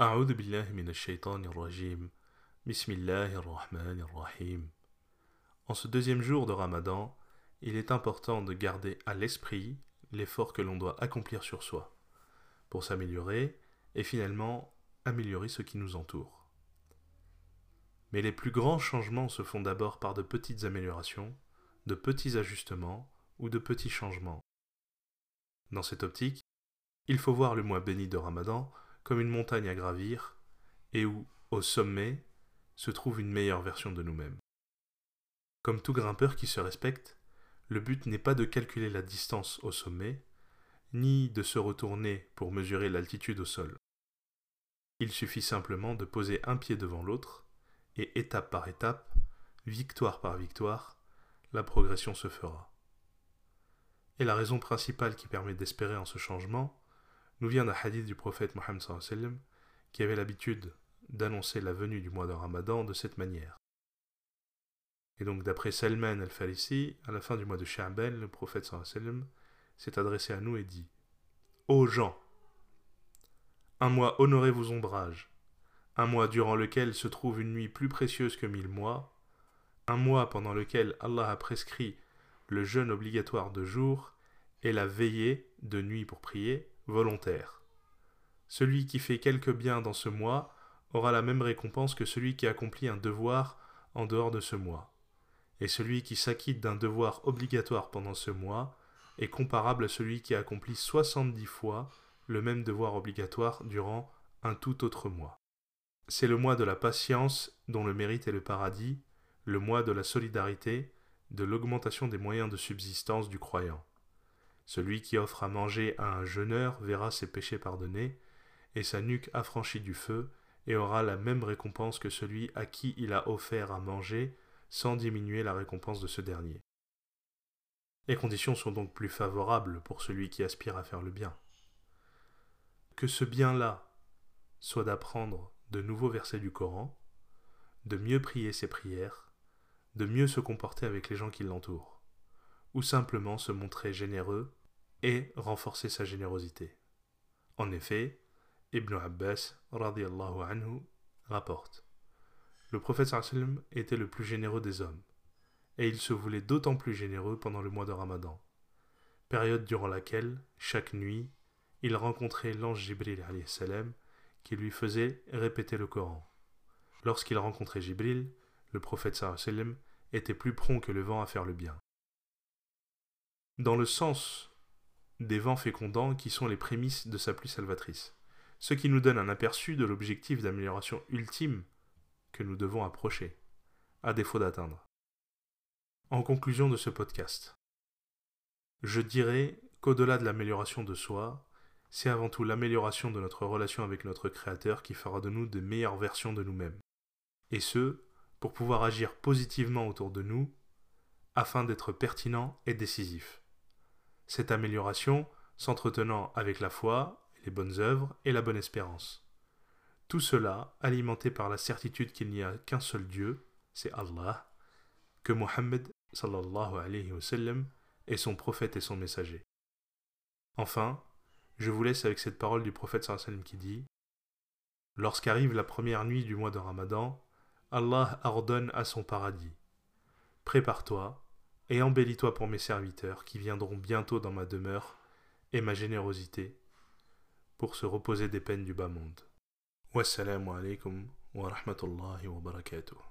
أعوذ بالله من الشيطان الرجيم بسم الله الرحمن الرحيم En ce deuxième jour de Ramadan, il est important de garder à l'esprit l'effort que l'on doit accomplir sur soi, pour s'améliorer et finalement améliorer ce qui nous entoure. Mais les plus grands changements se font d'abord par de petites améliorations, de petits ajustements ou de petits changements. Dans cette optique, il faut voir le mois béni de Ramadan comme une montagne à gravir et où, au sommet, se trouve une meilleure version de nous-mêmes. Comme tout grimpeur qui se respecte, le but n'est pas de calculer la distance au sommet, ni de se retourner pour mesurer l'altitude au sol. Il suffit simplement de poser un pied devant l'autre, et étape par étape, victoire par victoire, la progression se fera. Et la raison principale qui permet d'espérer en ce changement nous vient d'un hadith du prophète Mohammed qui avait l'habitude d'annoncer la venue du mois de Ramadan de cette manière. Et donc d'après Salman al-Farisi, à la fin du mois de Sha'ban, le prophète s'est adressé à nous et dit Ô gens, un mois honoré vos ombrages, un mois durant lequel se trouve une nuit plus précieuse que mille mois, un mois pendant lequel Allah a prescrit le jeûne obligatoire de jour et la veillée de nuit pour prier volontaire. Celui qui fait quelque bien dans ce mois aura la même récompense que celui qui accomplit un devoir en dehors de ce mois. Et celui qui s'acquitte d'un devoir obligatoire pendant ce mois est comparable à celui qui accomplit soixante-dix fois le même devoir obligatoire durant un tout autre mois. C'est le mois de la patience dont le mérite est le paradis, le mois de la solidarité, de l'augmentation des moyens de subsistance du croyant. Celui qui offre à manger à un jeûneur verra ses péchés pardonnés, et sa nuque affranchie du feu, et aura la même récompense que celui à qui il a offert à manger, sans diminuer la récompense de ce dernier. Les conditions sont donc plus favorables pour celui qui aspire à faire le bien. Que ce bien-là soit d'apprendre de nouveaux versets du Coran, de mieux prier ses prières, de mieux se comporter avec les gens qui l'entourent, ou simplement se montrer généreux et renforcer sa générosité. En effet, Ibn Abbas anhu, rapporte Le prophète sallam était le plus généreux des hommes, et il se voulait d'autant plus généreux pendant le mois de Ramadan, période durant laquelle, chaque nuit, il rencontrait l'ange Jibril salam qui lui faisait répéter le Coran. Lorsqu'il rencontrait Jibril, le prophète sallam était plus prompt que le vent à faire le bien. Dans le sens des vents fécondants qui sont les prémices de sa pluie salvatrice, ce qui nous donne un aperçu de l'objectif d'amélioration ultime que nous devons approcher, à défaut d'atteindre. En conclusion de ce podcast, je dirais qu'au-delà de l'amélioration de soi, c'est avant tout l'amélioration de notre relation avec notre Créateur qui fera de nous de meilleures versions de nous-mêmes. Et ce, pour pouvoir agir positivement autour de nous, afin d'être pertinent et décisif. Cette amélioration s'entretenant avec la foi, les bonnes œuvres et la bonne espérance. Tout cela alimenté par la certitude qu'il n'y a qu'un seul Dieu, c'est Allah, que Mohammed est son prophète et son messager. Enfin, je vous laisse avec cette parole du prophète qui dit Lorsqu'arrive la première nuit du mois de Ramadan, Allah ordonne à son paradis Prépare-toi et embellis-toi pour mes serviteurs qui viendront bientôt dans ma demeure et ma générosité pour se reposer des peines du bas monde. Wassalamu alaikum wa wa barakatuh.